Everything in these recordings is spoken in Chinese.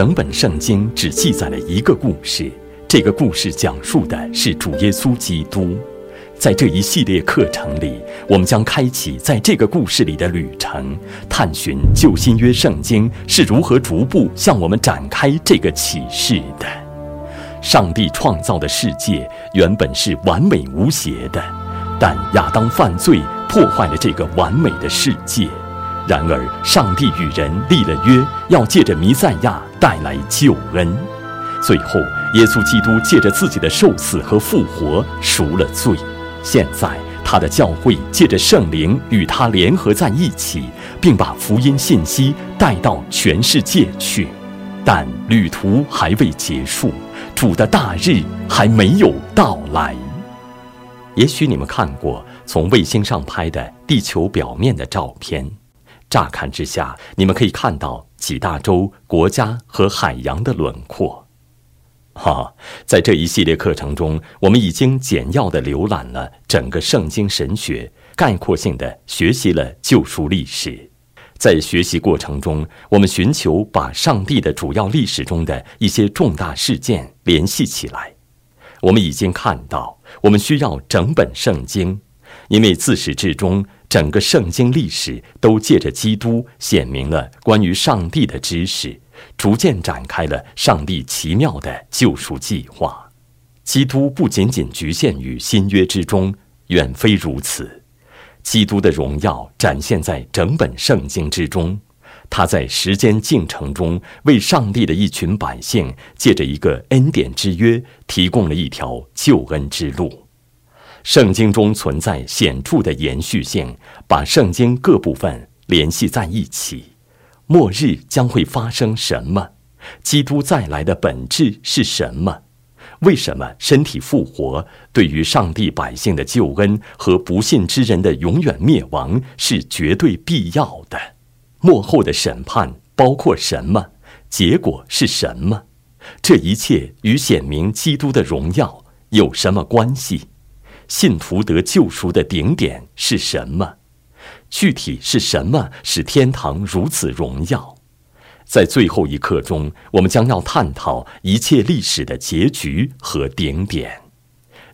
整本圣经只记载了一个故事，这个故事讲述的是主耶稣基督。在这一系列课程里，我们将开启在这个故事里的旅程，探寻旧新约圣经是如何逐步向我们展开这个启示的。上帝创造的世界原本是完美无邪的，但亚当犯罪破坏了这个完美的世界。然而，上帝与人立了约，要借着弥赛亚带来救恩。最后，耶稣基督借着自己的受死和复活赎了罪。现在，他的教会借着圣灵与他联合在一起，并把福音信息带到全世界去。但旅途还未结束，主的大日还没有到来。也许你们看过从卫星上拍的地球表面的照片，乍看之下，你们可以看到几大洲、国家和海洋的轮廓。哈，在这一系列课程中，我们已经简要地浏览了整个圣经神学，概括性地学习了救赎历史。在学习过程中，我们寻求把上帝的主要历史中的一些重大事件联系起来。我们已经看到，我们需要整本圣经，因为自始至终，整个圣经历史都借着基督显明了关于上帝的知识。逐渐展开了上帝奇妙的救赎计划。基督不仅仅局限于新约之中，远非如此。基督的荣耀展现在整本圣经之中。他在时间进程中为上帝的一群百姓，借着一个恩典之约，提供了一条救恩之路。圣经中存在显著的延续性，把圣经各部分联系在一起。末日将会发生什么？基督再来的本质是什么？为什么身体复活对于上帝百姓的救恩和不信之人的永远灭亡是绝对必要的？末后的审判包括什么？结果是什么？这一切与显明基督的荣耀有什么关系？信徒得救赎的顶点是什么？具体是什么使天堂如此荣耀？在最后一课中，我们将要探讨一切历史的结局和顶点。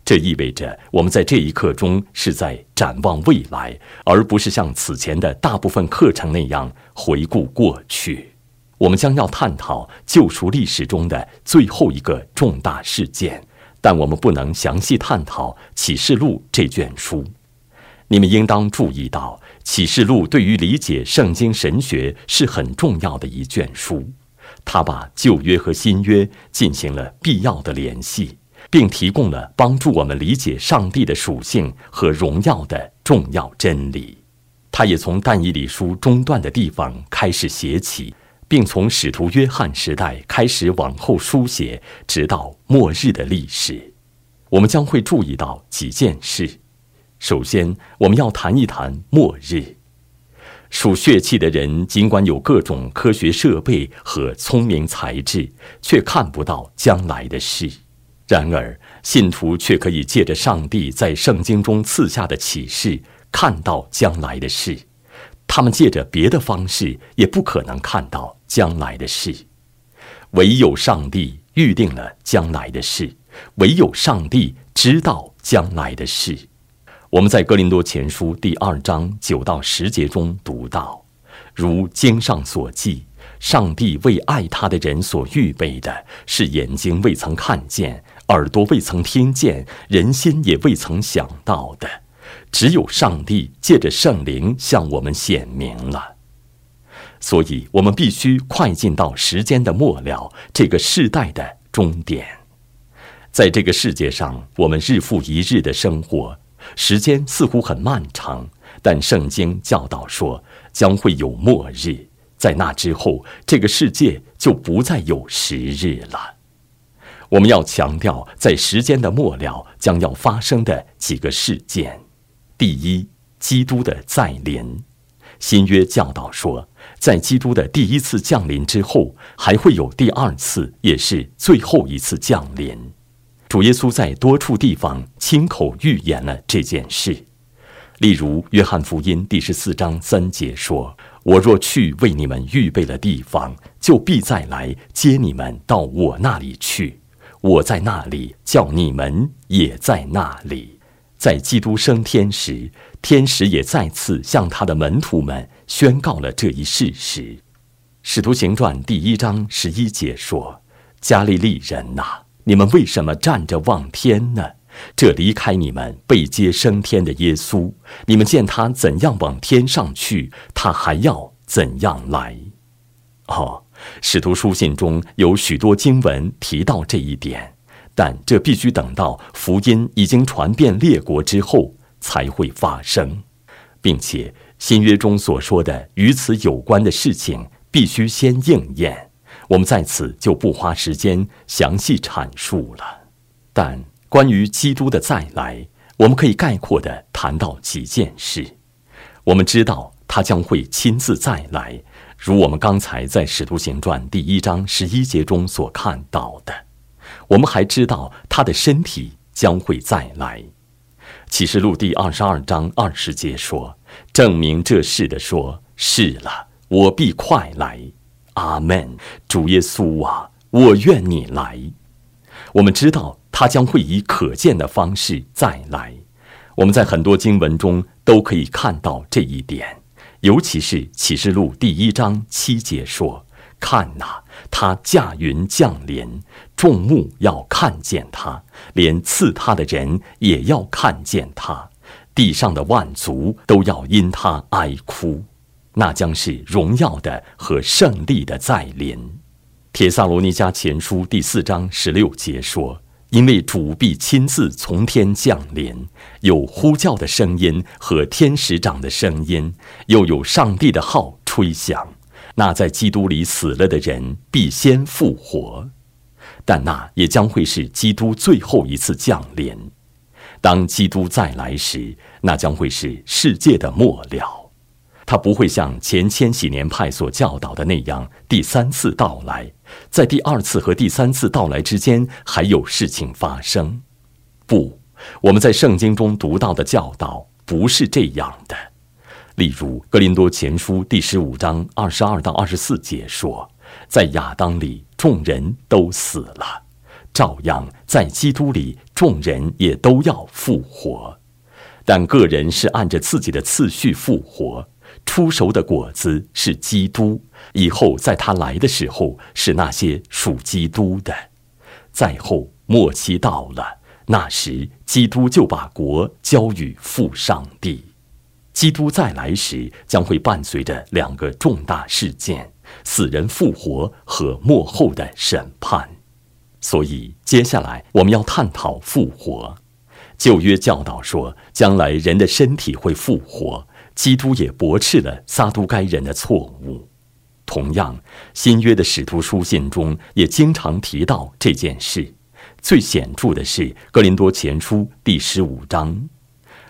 这意味着我们在这一课中是在展望未来，而不是像此前的大部分课程那样回顾过去。我们将要探讨救赎历史中的最后一个重大事件，但我们不能详细探讨《启示录》这卷书。你们应当注意到。启示录对于理解圣经神学是很重要的一卷书，它把旧约和新约进行了必要的联系，并提供了帮助我们理解上帝的属性和荣耀的重要真理。它也从但以理书中断的地方开始写起，并从使徒约翰时代开始往后书写，直到末日的历史。我们将会注意到几件事。首先，我们要谈一谈末日。属血气的人尽管有各种科学设备和聪明才智，却看不到将来的事。然而，信徒却可以借着上帝在圣经中赐下的启示，看到将来的事。他们借着别的方式也不可能看到将来的事。唯有上帝预定了将来的事，唯有上帝知道将来的事。我们在《哥林多前书》第二章九到十节中读到：“如经上所记，上帝为爱他的人所预备的，是眼睛未曾看见，耳朵未曾听见，人心也未曾想到的。只有上帝借着圣灵向我们显明了。所以，我们必须快进到时间的末了，这个世代的终点。在这个世界上，我们日复一日的生活。”时间似乎很漫长，但圣经教导说将会有末日，在那之后，这个世界就不再有时日了。我们要强调，在时间的末了将要发生的几个事件：第一，基督的再临。新约教导说，在基督的第一次降临之后，还会有第二次，也是最后一次降临。主耶稣在多处地方亲口预言了这件事，例如《约翰福音》第十四章三节说：“我若去为你们预备了地方，就必再来接你们到我那里去。我在那里，叫你们也在那里。在基督升天时，天使也再次向他的门徒们宣告了这一事实。《使徒行传》第一章十一节说：“加利利人呐，你们为什么站着望天呢？这离开你们被接升天的耶稣，你们见他怎样往天上去，他还要怎样来。”哦。使徒书信中有许多经文提到这一点，但这必须等到福音已经传遍列国之后才会发生，并且新约中所说的与此有关的事情必须先应验。我们在此就不花时间详细阐述了。但关于基督的再来，我们可以概括地谈到几件事。我们知道他将会亲自再来。如我们刚才在《使徒行传》第一章十一节中所看到的，我们还知道他的身体将会再来。启示录第二十二章二十节说：“证明这事的说，是了，我必快来。”阿门。主耶稣啊，我愿你来。我们知道他将会以可见的方式再来。我们在很多经文中都可以看到这一点。尤其是启示录第一章七节说：“看哪，他驾云降临，众目要看见他，连刺他的人也要看见他，地上的万族都要因他哀哭。那将是荣耀的和胜利的再临。”铁萨罗尼迦前书第四章十六节说。因为主必亲自从天降临，有呼叫的声音和天使长的声音，又有上帝的号吹响。那在基督里死了的人必先复活，但那也将会是基督最后一次降临。当基督再来时，那将会是世界的末了。他不会像前千禧年派所教导的那样第三次到来。在第二次和第三次到来之间，还有事情发生。不，我们在圣经中读到的教导不是这样的。例如，《格林多前书》第十五章二十二到二十四节说：“在亚当里，众人都死了；照样，在基督里，众人也都要复活。但个人是按着自己的次序复活。”出熟的果子是基督，以后在他来的时候是那些属基督的。再后末期到了，那时基督就把国交与父上帝。基督再来时将会伴随着两个重大事件：死人复活和末后的审判。所以接下来我们要探讨复活。旧约教导说，将来人的身体会复活。基督也驳斥了撒都该人的错误。同样，新约的使徒书信中也经常提到这件事。最显著的是《哥林多前书》第十五章，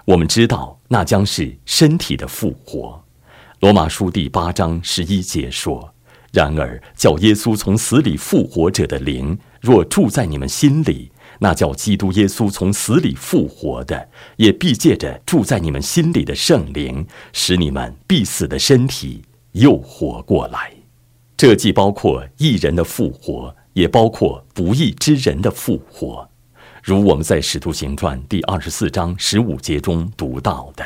我们知道那将是身体的复活。《罗马书》第八章十一节说：“然而，叫耶稣从死里复活者的灵，若住在你们心里。”那叫基督耶稣从死里复活的，也必借着住在你们心里的圣灵，使你们必死的身体又活过来。这既包括义人的复活，也包括不义之人的复活。如我们在《使徒行传》第二十四章十五节中读到的，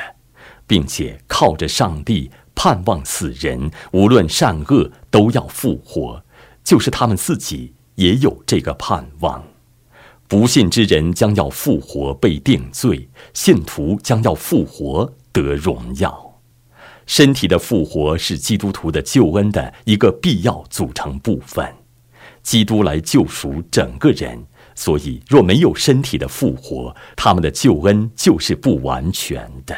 并且靠着上帝盼望死人，无论善恶都要复活，就是他们自己也有这个盼望。不信之人将要复活被定罪，信徒将要复活得荣耀。身体的复活是基督徒的救恩的一个必要组成部分。基督来救赎整个人，所以若没有身体的复活，他们的救恩就是不完全的。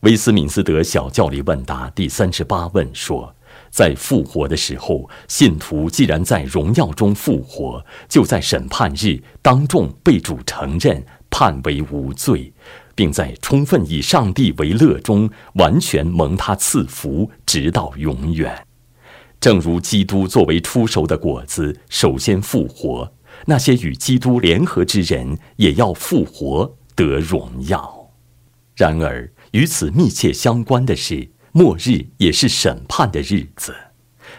威斯敏斯德小教理问答第三十八问说。在复活的时候，信徒既然在荣耀中复活，就在审判日当众被主承认，判为无罪，并在充分以上帝为乐中完全蒙他赐福，直到永远。正如基督作为出熟的果子首先复活，那些与基督联合之人也要复活得荣耀。然而，与此密切相关的是。末日也是审判的日子，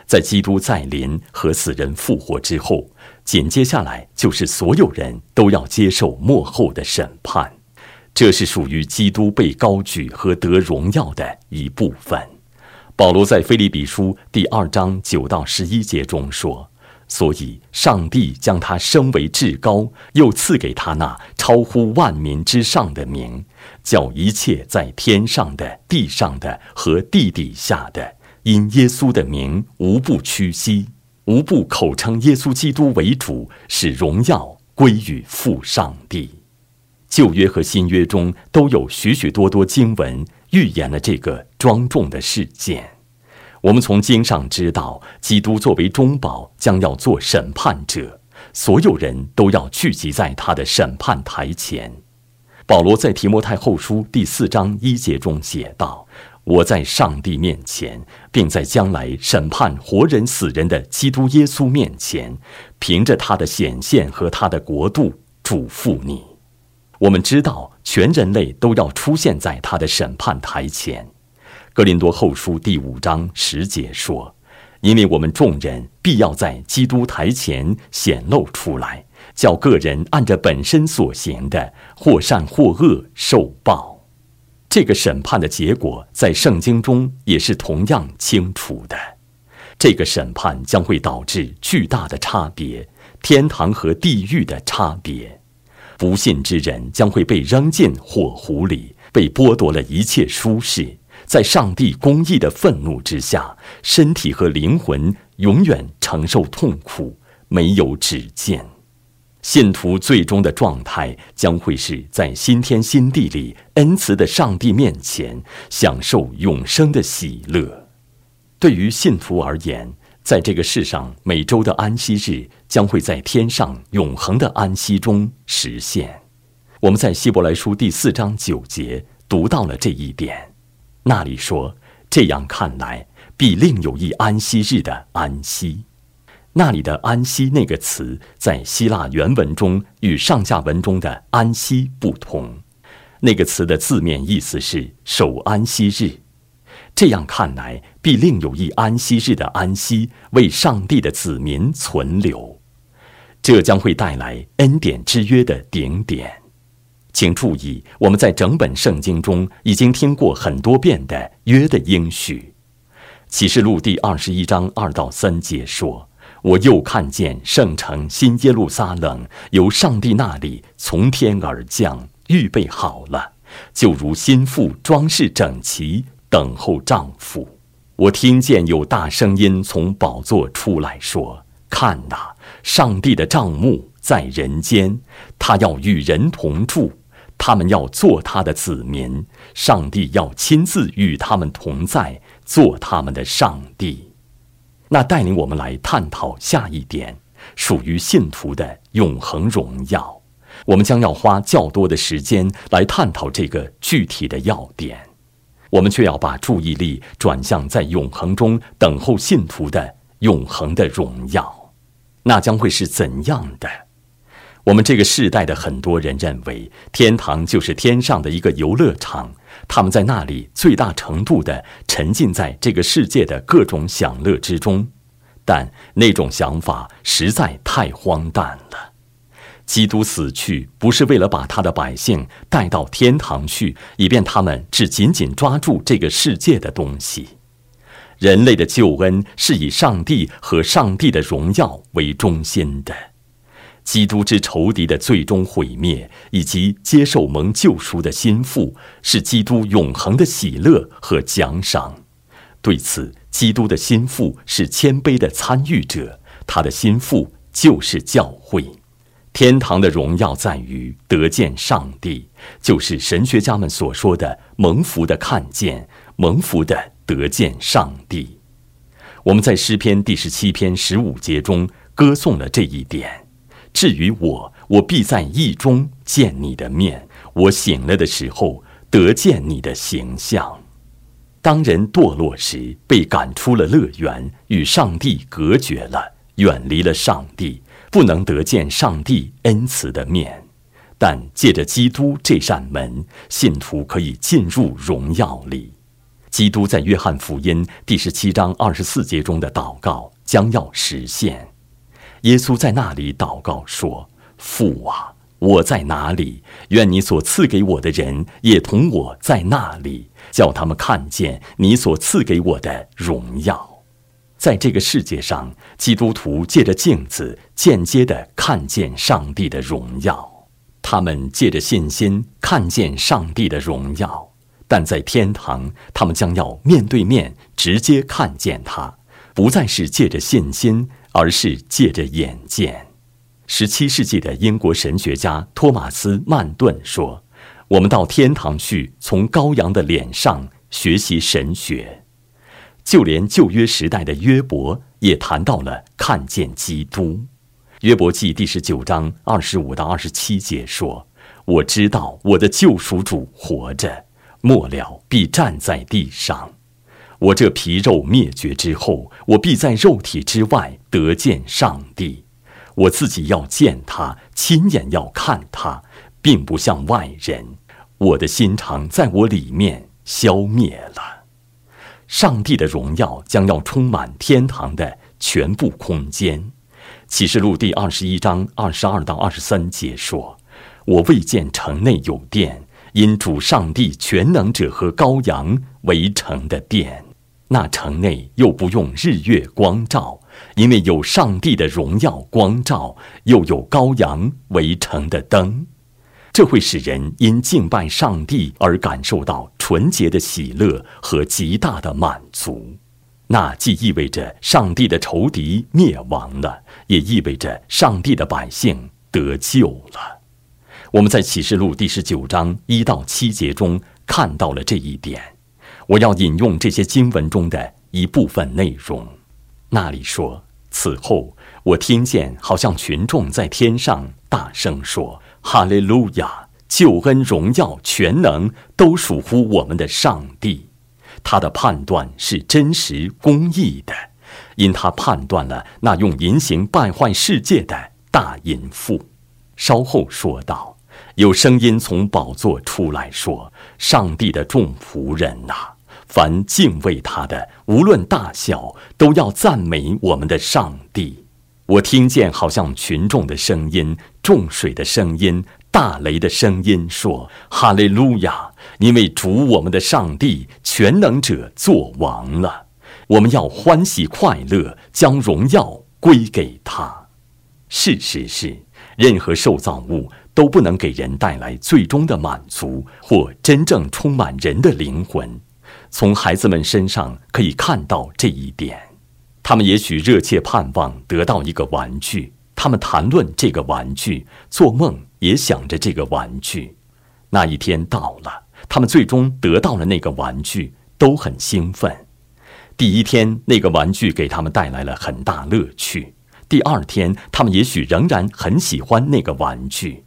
在基督再临和死人复活之后，紧接下来就是所有人都要接受末后的审判。这是属于基督被高举和得荣耀的一部分。保罗在腓立比书第二章九到十一节中说：“所以上帝将他升为至高，又赐给他那超乎万民之上的名，叫一切在天上的、地上的和地底下的，因耶稣的名，无不屈膝，无不口称耶稣基督为主，使荣耀归于父上帝。”旧约和新约中都有许许多多经文预言了这个庄重的事件。我们从经上知道，基督作为中保，将要做审判者，所有人都要聚集在他的审判台前。保罗在提摩太后书第四章一节中写道：“我在上帝面前，并在将来审判活人死人的基督耶稣面前，凭着他的显现和他的国度，嘱咐你。”我们知道，全人类都要出现在他的审判台前。格林多后书第五章十节说：“因为我们众人必要在基督台前显露出来，叫个人按着本身所行的，或善或恶受报。”这个审判的结果在圣经中也是同样清楚的。这个审判将会导致巨大的差别，天堂和地狱的差别。不信之人将会被扔进火湖里，被剥夺了一切舒适，在上帝公义的愤怒之下，身体和灵魂永远承受痛苦，没有止境。信徒最终的状态将会是在新天新地里恩慈的上帝面前享受永生的喜乐。对于信徒而言，在这个世上，每周的安息日将会在天上永恒的安息中实现。我们在希伯来书第四章九节读到了这一点，那里说：“这样看来，必另有一安息日的安息。”那里的“安息”那个词，在希腊原文中与上下文中的“安息”不同。那个词的字面意思是守安息日。这样看来，必另有一安息日的安息为上帝的子民存留，这将会带来恩典之约的顶点。请注意，我们在整本圣经中已经听过很多遍的约的应许。启示录第二十一章二到三节说：“我又看见圣城新耶路撒冷由上帝那里从天而降，预备好了，就如心腹装饰整齐。”等候丈夫，我听见有大声音从宝座出来说：“看哪，上帝的帐幕在人间，他要与人同住，他们要做他的子民，上帝要亲自与他们同在，做他们的上帝。”那带领我们来探讨下一点，属于信徒的永恒荣耀。我们将要花较多的时间来探讨这个具体的要点。我们却要把注意力转向在永恒中等候信徒的永恒的荣耀，那将会是怎样的？我们这个世代的很多人认为，天堂就是天上的一个游乐场，他们在那里最大程度的沉浸在这个世界的各种享乐之中，但那种想法实在太荒诞了。基督死去，不是为了把他的百姓带到天堂去，以便他们只紧紧抓住这个世界的东西。人类的救恩是以上帝和上帝的荣耀为中心的。基督之仇敌的最终毁灭，以及接受蒙救赎的心腹，是基督永恒的喜乐和奖赏。对此，基督的心腹是谦卑的参与者，他的心腹就是教会。天堂的荣耀在于得见上帝，就是神学家们所说的蒙福的看见，蒙福的得见上帝。我们在诗篇第十七篇十五节中歌颂了这一点。至于我，我必在意中见你的面；我醒了的时候，得见你的形象。当人堕落时，被赶出了乐园，与上帝隔绝了，远离了上帝。不能得见上帝恩慈的面，但借着基督这扇门，信徒可以进入荣耀里。基督在约翰福音第十七章二十四节中的祷告将要实现。耶稣在那里祷告说：“父啊，我在哪里？愿你所赐给我的人也同我在那里，叫他们看见你所赐给我的荣耀。”在这个世界上，基督徒借着镜子间接地看见上帝的荣耀。他们借着信心看见上帝的荣耀，但在天堂，他们将要面对面直接看见他，不再是借着信心。而是借着眼见。十七世纪的英国神学家托马斯·曼顿说：“我们到天堂去，从羔羊的脸上学习神学。”就连旧约时代的约伯也谈到了看见基督。约伯记第十九章二十五到二十七节说：“我知道我的救赎主活着，末了必站在地上。”我这皮肉灭绝之后，我必在肉体之外得见上帝。我自己要见他，亲眼要看他，并不像外人。我的心肠在我里面消灭了。上帝的荣耀将要充满天堂的全部空间。启示录第二十一章二十二到二十三节说：“我未见城内有殿，因主上帝全能者和羔羊围成的殿。”那城内又不用日月光照，因为有上帝的荣耀光照，又有羔羊围城的灯，这会使人因敬拜上帝而感受到纯洁的喜乐和极大的满足。那既意味着上帝的仇敌灭亡了，也意味着上帝的百姓得救了。我们在启示录第十九章一到七节中看到了这一点。我要引用这些经文中的一部分内容。那里说：“此后，我听见好像群众在天上大声说：‘哈利路亚！救恩、荣耀、全能都属乎我们的上帝。他的判断是真实、公义的，因他判断了那用淫行败坏世界的大淫妇。’稍后说道：‘有声音从宝座出来说：‘上帝的众仆人呐！’”凡敬畏他的，无论大小，都要赞美我们的上帝。我听见好像群众的声音、众水的声音、大雷的声音，说：“哈利路亚！因为主我们的上帝全能者作王了。我们要欢喜快乐，将荣耀归给他。”事实是，任何受造物都不能给人带来最终的满足，或真正充满人的灵魂。从孩子们身上可以看到这一点，他们也许热切盼望得到一个玩具，他们谈论这个玩具，做梦也想着这个玩具。那一天到了，他们最终得到了那个玩具，都很兴奋。第一天，那个玩具给他们带来了很大乐趣；第二天，他们也许仍然很喜欢那个玩具。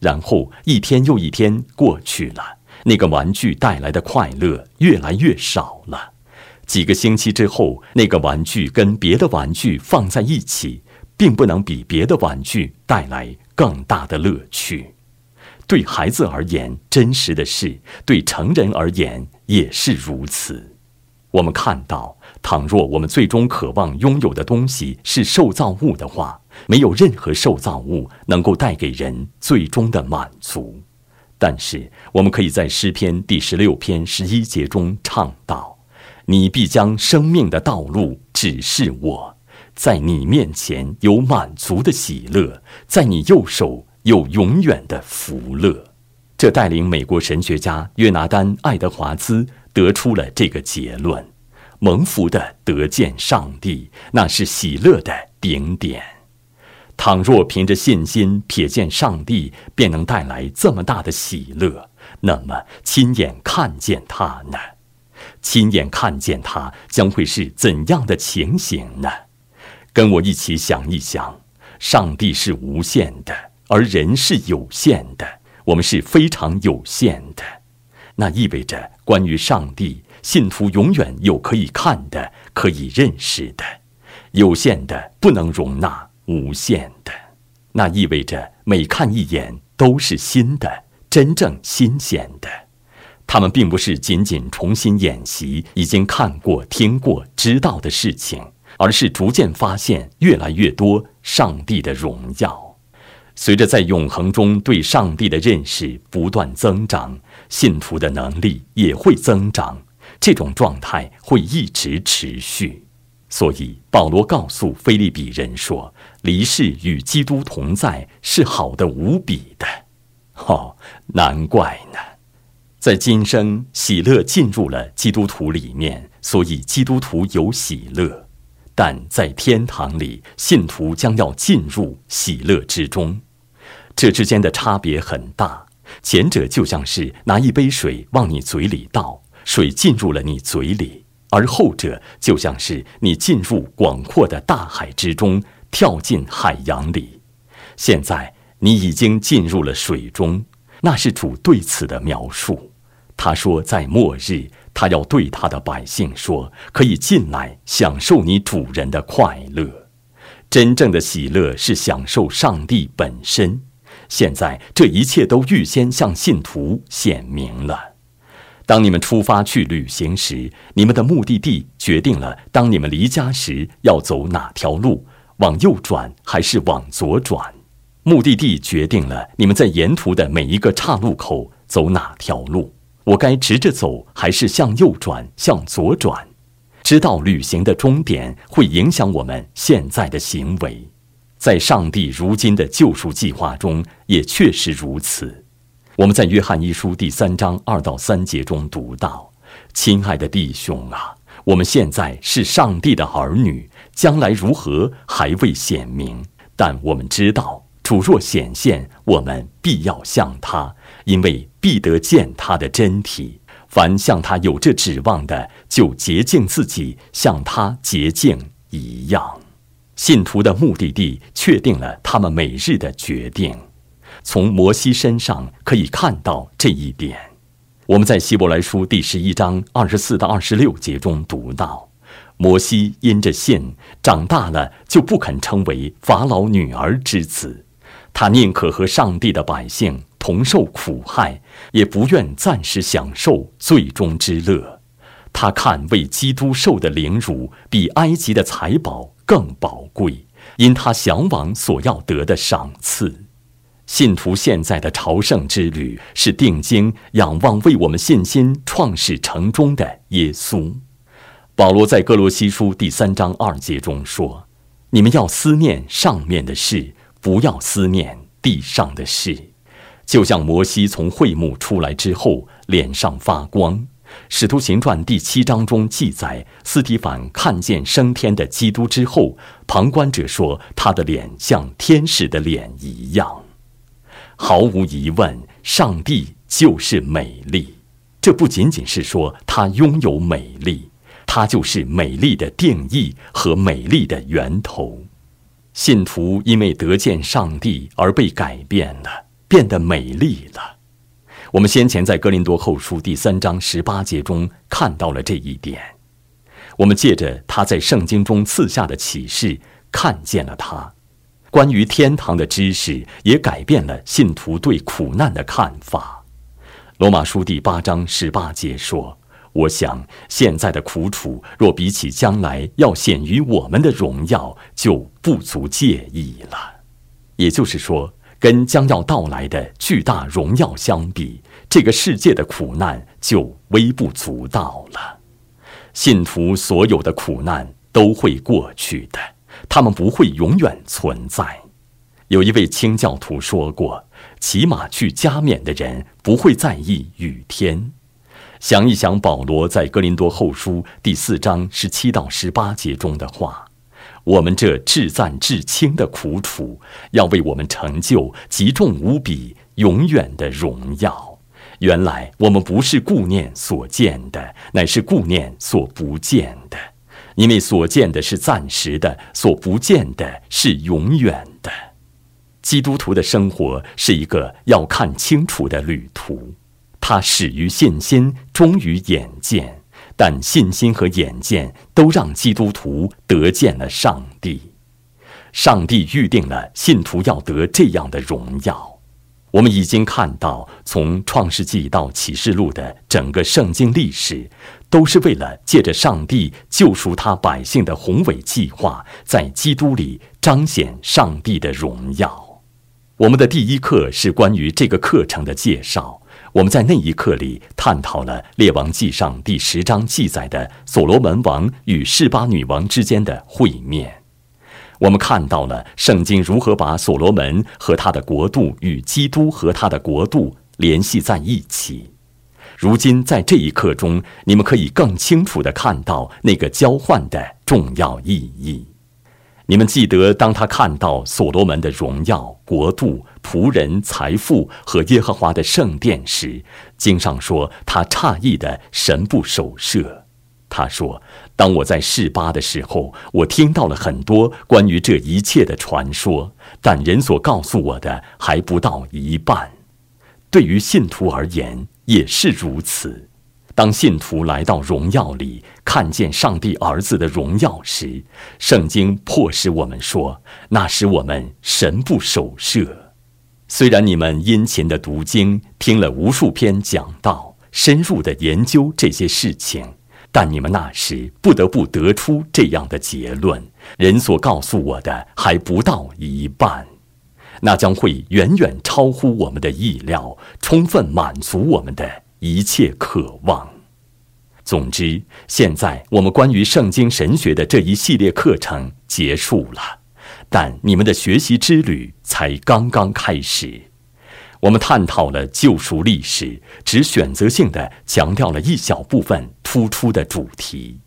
然后一天又一天过去了。那个玩具带来的快乐越来越少了。几个星期之后，那个玩具跟别的玩具放在一起，并不能比别的玩具带来更大的乐趣。对孩子而言，真实的事；对成人而言，也是如此。我们看到，倘若我们最终渴望拥有的东西是受造物的话，没有任何受造物能够带给人最终的满足。但是，我们可以在诗篇第十六篇十一节中唱道：“你必将生命的道路指示我，在你面前有满足的喜乐，在你右手有永远的福乐。”这带领美国神学家约拿丹·爱德华兹得出了这个结论：蒙福的得见上帝，那是喜乐的顶点。倘若凭着信心瞥见上帝，便能带来这么大的喜乐，那么亲眼看见他呢？亲眼看见他将会是怎样的情形呢？跟我一起想一想：上帝是无限的，而人是有限的，我们是非常有限的。那意味着，关于上帝，信徒永远有可以看的、可以认识的，有限的不能容纳。无限的，那意味着每看一眼都是新的，真正新鲜的。他们并不是仅仅重新演习已经看过、听过、知道的事情，而是逐渐发现越来越多上帝的荣耀。随着在永恒中对上帝的认识不断增长，信徒的能力也会增长。这种状态会一直持续。所以，保罗告诉菲利比人说：“离世与基督同在是好的无比的。”哦，难怪呢。在今生，喜乐进入了基督徒里面，所以基督徒有喜乐；但在天堂里，信徒将要进入喜乐之中。这之间的差别很大。前者就像是拿一杯水往你嘴里倒，水进入了你嘴里；而后者就像是你进入广阔的大海之中，跳进海洋里。现在你已经进入了水中，那是主对此的描述。他说，在末日，他要对他的百姓说：“可以进来享受你主人的快乐。真正的喜乐是享受上帝本身。现在，这一切都预先向信徒显明了。当你们出发去旅行时，你们的目的地决定了；当你们离家时，要走哪条路，往右转还是往左转？目的地决定了你们在沿途的每一个岔路口走哪条路。”我该直着走，还是向右转、向左转？知道旅行的终点会影响我们现在的行为，在上帝如今的救赎计划中也确实如此。我们在约翰一书第三章二到三节中读到：“亲爱的弟兄啊，我们现在是上帝的儿女，将来如何还未显明，但我们知道。”主若显现，我们必要向他，因为必得见他的真体。凡向他有这指望的，就洁净自己，像他洁净一样。信徒的目的地确定了他们每日的决定。从摩西身上可以看到这一点。我们在希伯来书第十一章二十四到二十六节中读到，摩西因着信长大了，就不肯称为法老女儿之子。他宁可和上帝的百姓同受苦害，也不愿暂时享受最终之乐。他看为基督受的凌辱，比埃及的财宝更宝贵，因他向往所要得的赏赐。信徒现在的朝圣之旅，是定睛仰望为我们信心创始成终的耶稣。保罗在哥罗西书第三章二节中说：“你们要思念上面的事。”不要思念地上的事，就像摩西从会幕出来之后，脸上发光。使徒行传第七章中记载，斯提凡看见升天的基督之后，旁观者说他的脸像天使的脸一样。毫无疑问，上帝就是美丽。这不仅仅是说他拥有美丽，它就是美丽的定义和美丽的源头。信徒因为得见上帝而被改变了，变得美丽了。我们先前在哥林多后书第三章十八节中看到了这一点。我们借着他在圣经中赐下的启示，看见了他关于天堂的知识，也改变了信徒对苦难的看法。罗马书第八章十八节说。我想，现在的苦楚，若比起将来要显于我们的荣耀，就不足介意了。也就是说，跟将要到来的巨大荣耀相比，这个世界的苦难就微不足道了。信徒所有的苦难都会过去的，他们不会永远存在。有一位清教徒说过：“骑马去加冕的人不会在意雨天。”想一想，保罗在哥林多后书第四章十七到十八节中的话：“我们这至赞至轻的苦楚，要为我们成就极重无比、永远的荣耀。原来我们不是顾念所见的，乃是顾念所不见的，因为所见的是暂时的，所不见的是永远的。基督徒的生活是一个要看清楚的旅途。”他始于信心，终于眼见，但信心和眼见都让基督徒得见了上帝。上帝预定了信徒要得这样的荣耀。我们已经看到，从创世纪到启示录的整个圣经历史，都是为了借着上帝救赎他百姓的宏伟计划，在基督里彰显上帝的荣耀。我们的第一课是关于这个课程的介绍。我们在那一刻里探讨了《列王纪上》第十章记载的所罗门王与示巴女王之间的会面。我们看到了圣经如何把所罗门和他的国度与基督和他的国度联系在一起。如今在这一刻中，你们可以更清楚地看到那个交换的重要意义。你们记得，当他看到所罗门的荣耀、国度、仆人、财富和耶和华的圣殿时，经上说他诧异的神不守舍。他说。当我在示巴的时候，我听到了很多关于这一切的传说，但人所告诉我的还不到一半。对于信徒而言也是如此。当信徒来到荣耀里，看见上帝儿子的荣耀时，圣经迫使我们说：“那时我们神不守舍。”虽然你们殷勤的读经，听了无数篇讲道，深入的研究这些事情。但你们那时不得不得出这样的结论：人所告诉我的还不到一半，那将会远远超乎我们的意料，充分满足我们的一切渴望。总之，现在我们关于圣经神学的这一系列课程结束了，但你们的学习之旅才刚刚开始。我们探讨了救赎历史，只选择性的强调了一小部分突出的主题，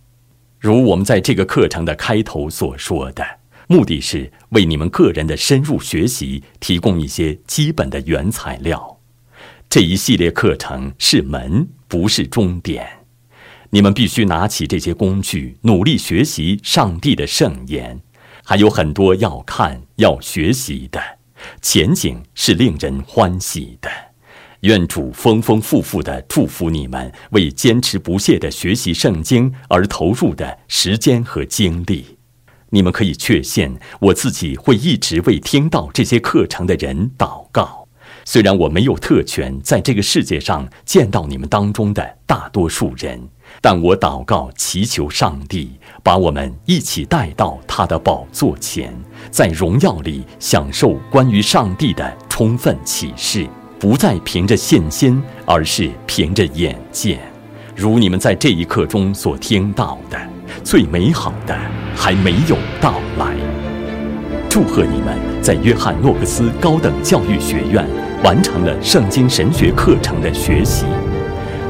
如我们在这个课程的开头所说的，目的是为你们个人的深入学习提供一些基本的原材料。这一系列课程是门，不是终点。你们必须拿起这些工具，努力学习上帝的圣言，还有很多要看、要学习的。前景是令人欢喜的，愿主丰丰富富的祝福你们为坚持不懈的学习圣经而投入的时间和精力。你们可以确信，我自己会一直为听到这些课程的人祷告。虽然我没有特权在这个世界上见到你们当中的大多数人，但我祷告祈求上帝把我们一起带到他的宝座前，在荣耀里享受关于上帝的充分启示，不再凭着信心，而是凭着眼见。如你们在这一刻中所听到的，最美好的还没有到来。祝贺你们在约翰诺克斯高等教育学院。完成了圣经神学课程的学习，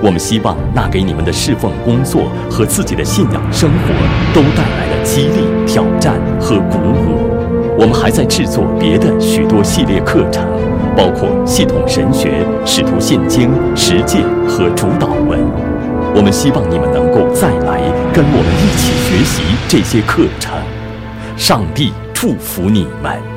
我们希望那给你们的侍奉工作和自己的信仰生活都带来了激励、挑战和鼓舞。我们还在制作别的许多系列课程，包括系统神学、使徒信经、实践和主导文。我们希望你们能够再来跟我们一起学习这些课程。上帝祝福你们。